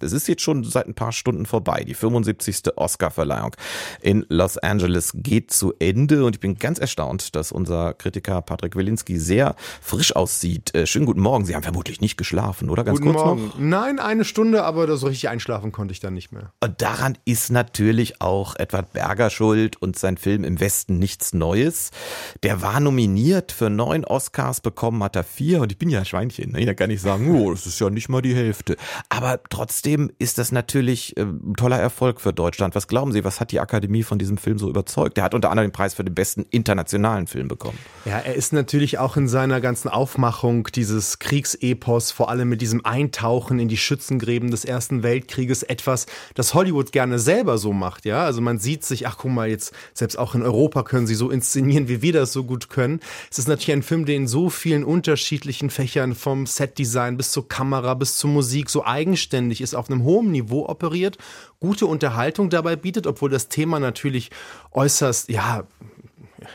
es ist jetzt schon seit ein paar Stunden vorbei. Die 75. Oscar-Verleihung in Los Angeles geht zu Ende und ich bin ganz erstaunt, dass unser Kritiker Patrick Wilinski sehr frisch aussieht. Äh, schönen guten Morgen. Sie haben vermutlich nicht geschlafen, oder? Ganz guten kurz Morgen. Noch? Nein, eine Stunde, aber so richtig einschlafen konnte ich dann nicht mehr. Und daran ist natürlich auch Edward Berger schuld und sein Film Im Westen nichts Neues. Der war nominiert für neun Oscars, bekommen hat er vier und ich bin ja ein Schweinchen. Ne? Da kann ich sagen, oh, das ist ja nicht mal die Hälfte. Aber trotzdem trotzdem ist das natürlich äh, ein toller Erfolg für Deutschland. Was glauben Sie, was hat die Akademie von diesem Film so überzeugt? Er hat unter anderem den Preis für den besten internationalen Film bekommen. Ja, er ist natürlich auch in seiner ganzen Aufmachung dieses Kriegsepos, vor allem mit diesem Eintauchen in die Schützengräben des Ersten Weltkrieges, etwas, das Hollywood gerne selber so macht. Ja, also man sieht sich, ach guck mal, jetzt selbst auch in Europa können sie so inszenieren, wie wir das so gut können. Es ist natürlich ein Film, der in so vielen unterschiedlichen Fächern vom Setdesign bis zur Kamera bis zur Musik so eigenständig ist auf einem hohen Niveau operiert, gute Unterhaltung dabei bietet, obwohl das Thema natürlich äußerst, ja,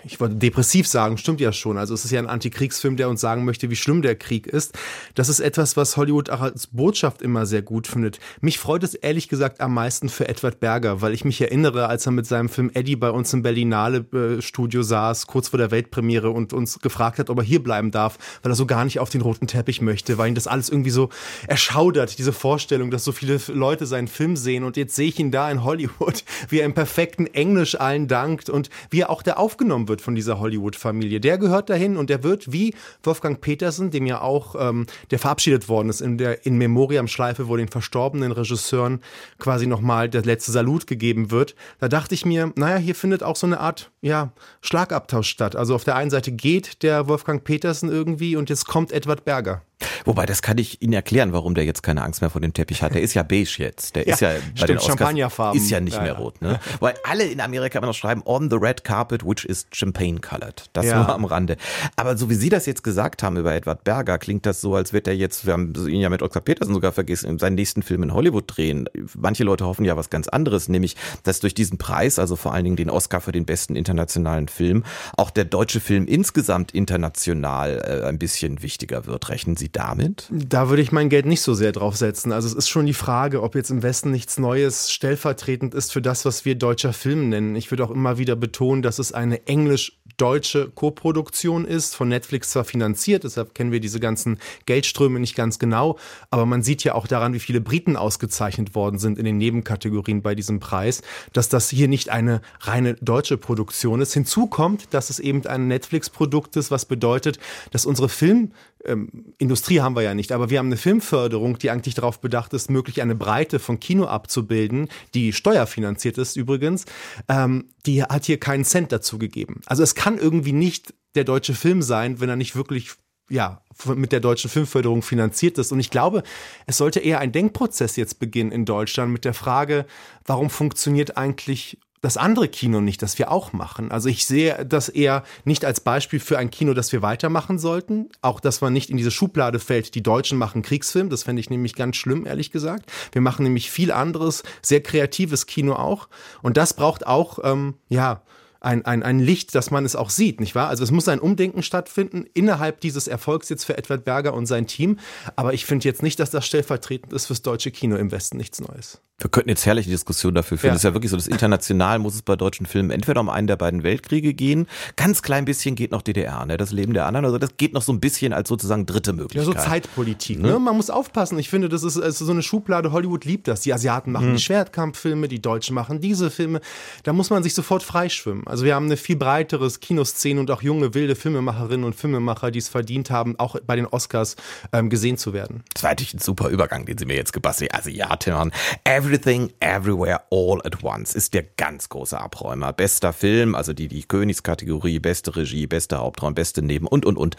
ich wollte depressiv sagen, stimmt ja schon. Also es ist ja ein Antikriegsfilm, der uns sagen möchte, wie schlimm der Krieg ist. Das ist etwas, was Hollywood auch als Botschaft immer sehr gut findet. Mich freut es ehrlich gesagt am meisten für Edward Berger, weil ich mich erinnere, als er mit seinem Film Eddie bei uns im Berlinale äh, Studio saß, kurz vor der Weltpremiere und uns gefragt hat, ob er hier bleiben darf, weil er so gar nicht auf den roten Teppich möchte, weil ihn das alles irgendwie so erschaudert, diese Vorstellung, dass so viele Leute seinen Film sehen und jetzt sehe ich ihn da in Hollywood, wie er im perfekten Englisch allen dankt und wie er auch da aufgenommen aufgenommen wird von dieser Hollywood-Familie. Der gehört dahin und der wird wie Wolfgang Petersen, dem ja auch, ähm, der verabschiedet worden ist in der In Memoriam-Schleife, wo den verstorbenen Regisseuren quasi nochmal der letzte Salut gegeben wird. Da dachte ich mir, naja, hier findet auch so eine Art, ja, Schlagabtausch statt. Also auf der einen Seite geht der Wolfgang Petersen irgendwie und jetzt kommt Edward Berger. Wobei, das kann ich Ihnen erklären, warum der jetzt keine Angst mehr vor dem Teppich hat. Der ist ja beige jetzt. Der ja, ist ja bei stimmt, den Oscars ist ja nicht ja, mehr rot. Ne? Weil alle in Amerika immer noch schreiben, on the red carpet, which is champagne colored. Das nur am Rande. Aber so wie Sie das jetzt gesagt haben über Edward Berger, klingt das so, als wird er jetzt, wir haben ihn ja mit Oscar Peterson sogar vergessen, seinen nächsten Film in Hollywood drehen. Manche Leute hoffen ja was ganz anderes, nämlich, dass durch diesen Preis, also vor allen Dingen den Oscar für den besten internationalen Film, auch der deutsche Film insgesamt international äh, ein bisschen wichtiger wird. Rechnen Sie damit? Da würde ich mein Geld nicht so sehr drauf setzen. Also es ist schon die Frage, ob jetzt im Westen nichts Neues stellvertretend ist für das, was wir deutscher Film nennen. Ich würde auch immer wieder betonen, dass es eine englisch-deutsche Koproduktion ist, von Netflix zwar finanziert, deshalb kennen wir diese ganzen Geldströme nicht ganz genau, aber man sieht ja auch daran, wie viele Briten ausgezeichnet worden sind in den Nebenkategorien bei diesem Preis, dass das hier nicht eine reine deutsche Produktion ist. Hinzu kommt, dass es eben ein Netflix-Produkt ist, was bedeutet, dass unsere Film ähm, Haben wir ja nicht, aber wir haben eine Filmförderung, die eigentlich darauf bedacht ist, möglich eine Breite von Kino abzubilden, die steuerfinanziert ist übrigens. Ähm, die hat hier keinen Cent dazu gegeben. Also es kann irgendwie nicht der deutsche Film sein, wenn er nicht wirklich ja, mit der deutschen Filmförderung finanziert ist. Und ich glaube, es sollte eher ein Denkprozess jetzt beginnen in Deutschland mit der Frage, warum funktioniert eigentlich das andere Kino nicht, das wir auch machen. Also ich sehe das eher nicht als Beispiel für ein Kino, das wir weitermachen sollten. Auch, dass man nicht in diese Schublade fällt, die Deutschen machen Kriegsfilm. Das fände ich nämlich ganz schlimm, ehrlich gesagt. Wir machen nämlich viel anderes, sehr kreatives Kino auch. Und das braucht auch, ähm, ja, ein, ein, ein Licht, dass man es auch sieht, nicht wahr? Also es muss ein Umdenken stattfinden innerhalb dieses Erfolgs jetzt für Edward Berger und sein Team. Aber ich finde jetzt nicht, dass das stellvertretend ist fürs deutsche Kino im Westen nichts Neues. Wir könnten jetzt herrliche Diskussionen dafür führen. Ja. Das ist ja wirklich so, das international muss es bei deutschen Filmen entweder um einen der beiden Weltkriege gehen, ganz klein bisschen geht noch DDR, ne? das Leben der anderen, also das geht noch so ein bisschen als sozusagen dritte Möglichkeit. Ja, so Zeitpolitik, ne? ne? Man muss aufpassen. Ich finde, das ist, ist so eine Schublade, Hollywood liebt das. Die Asiaten machen hm. die Schwertkampffilme, die Deutschen machen diese Filme. Da muss man sich sofort freischwimmen. Also wir haben eine viel breiteres Kinoszene und auch junge, wilde Filmemacherinnen und Filmemacher, die es verdient haben, auch bei den Oscars ähm, gesehen zu werden. Das war natürlich ein super Übergang, den Sie mir jetzt gebastelt haben. Asiaten, Everything, Everything Everywhere All at Once ist der ganz große Abräumer. Bester Film, also die, die Königskategorie, beste Regie, beste Hauptraum, beste Neben und, und, und.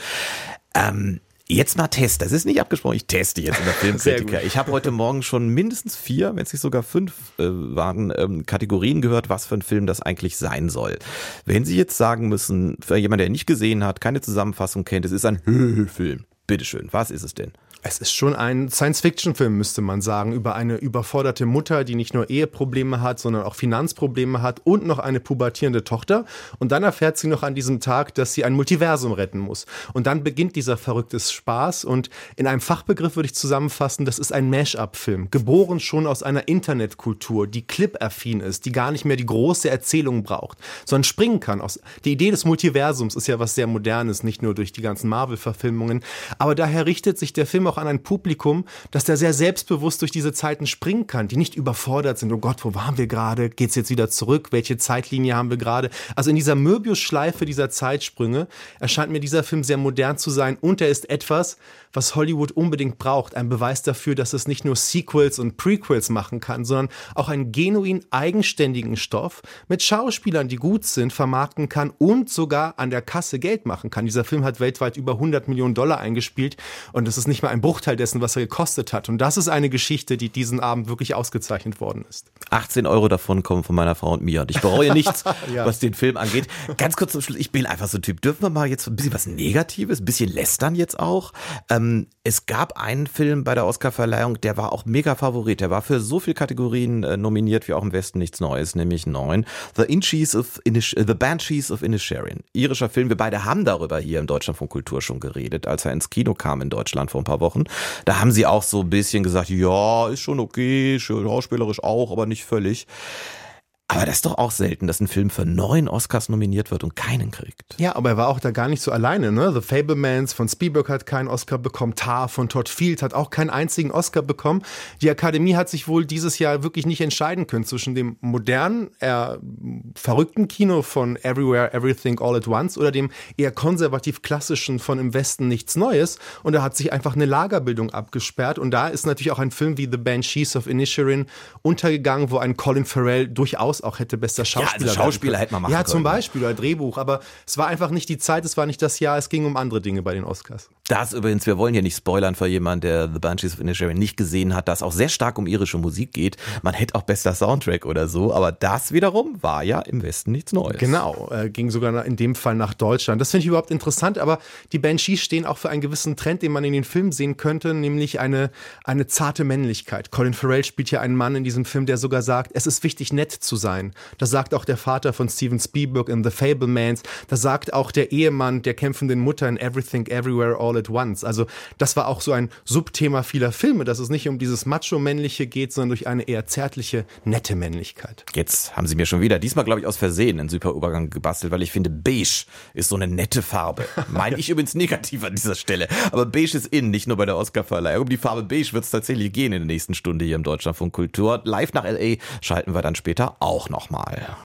Ähm, Jetzt mal Test. Das ist nicht abgesprochen. Ich teste jetzt in der Filmkritiker. Ich habe heute Morgen schon mindestens vier, wenn es nicht sogar fünf äh, waren, ähm, Kategorien gehört, was für ein Film das eigentlich sein soll. Wenn Sie jetzt sagen müssen, für jemanden, der nicht gesehen hat, keine Zusammenfassung kennt, es ist ein Film. Bitteschön, was ist es denn? Es ist schon ein Science-Fiction-Film, müsste man sagen, über eine überforderte Mutter, die nicht nur Eheprobleme hat, sondern auch Finanzprobleme hat und noch eine pubertierende Tochter. Und dann erfährt sie noch an diesem Tag, dass sie ein Multiversum retten muss. Und dann beginnt dieser verrückte Spaß. Und in einem Fachbegriff würde ich zusammenfassen, das ist ein Mash-up-Film, geboren schon aus einer Internetkultur, die clip-affin ist, die gar nicht mehr die große Erzählung braucht, sondern springen kann. Die Idee des Multiversums ist ja was sehr Modernes, nicht nur durch die ganzen Marvel-Verfilmungen. Aber daher richtet sich der Film an ein Publikum, das da sehr selbstbewusst durch diese Zeiten springen kann, die nicht überfordert sind. Oh Gott, wo waren wir gerade? Geht's jetzt wieder zurück? Welche Zeitlinie haben wir gerade? Also in dieser Möbius-Schleife dieser Zeitsprünge erscheint mir dieser Film sehr modern zu sein und er ist etwas, was Hollywood unbedingt braucht. Ein Beweis dafür, dass es nicht nur Sequels und Prequels machen kann, sondern auch einen genuin eigenständigen Stoff mit Schauspielern, die gut sind, vermarkten kann und sogar an der Kasse Geld machen kann. Dieser Film hat weltweit über 100 Millionen Dollar eingespielt und das ist nicht mal ein Bruchteil dessen, was er gekostet hat. Und das ist eine Geschichte, die diesen Abend wirklich ausgezeichnet worden ist. 18 Euro davon kommen von meiner Frau und mir und ich bereue nichts, ja. was den Film angeht. Ganz kurz zum Schluss, ich bin einfach so ein Typ. Dürfen wir mal jetzt ein bisschen was Negatives, ein bisschen lästern jetzt auch? Ähm, es gab einen Film bei der Oscarverleihung, der war auch mega Favorit. Der war für so viele Kategorien äh, nominiert wie auch im Westen nichts Neues, nämlich neun. The Inchies of Inish The Banshees of Inisherin. Irischer Film. Wir beide haben darüber hier im Deutschland von Kultur schon geredet, als er ins Kino kam in Deutschland vor ein paar Wochen. Da haben sie auch so ein bisschen gesagt, ja, ist schon okay, schauspielerisch auch, aber nicht völlig. Aber das ist doch auch selten, dass ein Film für neun Oscars nominiert wird und keinen kriegt. Ja, aber er war auch da gar nicht so alleine. Ne? The Fablemans von Spielberg hat keinen Oscar bekommen. Tar von Todd Field hat auch keinen einzigen Oscar bekommen. Die Akademie hat sich wohl dieses Jahr wirklich nicht entscheiden können zwischen dem modernen, eher verrückten Kino von Everywhere, Everything, All at Once oder dem eher konservativ klassischen von Im Westen nichts Neues. Und da hat sich einfach eine Lagerbildung abgesperrt. Und da ist natürlich auch ein Film wie The Banshees of Inisherin untergegangen, wo ein Colin Farrell durchaus auch hätte bester Schauspieler. Ja, also Schauspieler hätte man machen Ja, zum Beispiel oder Drehbuch, aber es war einfach nicht die Zeit, es war nicht das Jahr, es ging um andere Dinge bei den Oscars. Das übrigens, wir wollen hier nicht spoilern für jemanden, der The Banshees of Inisherin nicht gesehen hat, dass auch sehr stark um irische Musik geht. Man hätte auch bester Soundtrack oder so, aber das wiederum war ja im Westen nichts Neues. Genau, äh, ging sogar in dem Fall nach Deutschland. Das finde ich überhaupt interessant, aber die Banshees stehen auch für einen gewissen Trend, den man in den Filmen sehen könnte, nämlich eine, eine zarte Männlichkeit. Colin Farrell spielt hier einen Mann in diesem Film, der sogar sagt, es ist wichtig, nett zu sein. Das sagt auch der Vater von Steven Spielberg in The Fablemans. Das sagt auch der Ehemann der kämpfenden Mutter in Everything Everywhere All at Once. Also das war auch so ein Subthema vieler Filme, dass es nicht um dieses Macho-Männliche geht, sondern durch eine eher zärtliche, nette Männlichkeit. Jetzt haben Sie mir schon wieder, diesmal glaube ich aus Versehen, einen super Übergang gebastelt, weil ich finde, beige ist so eine nette Farbe. Meine ich übrigens negativ an dieser Stelle. Aber beige ist in, nicht nur bei der Oscarverleihung. Um die Farbe beige wird es tatsächlich gehen in der nächsten Stunde hier im Deutschland von Kultur. Live nach L.A. schalten wir dann später auch nochmal.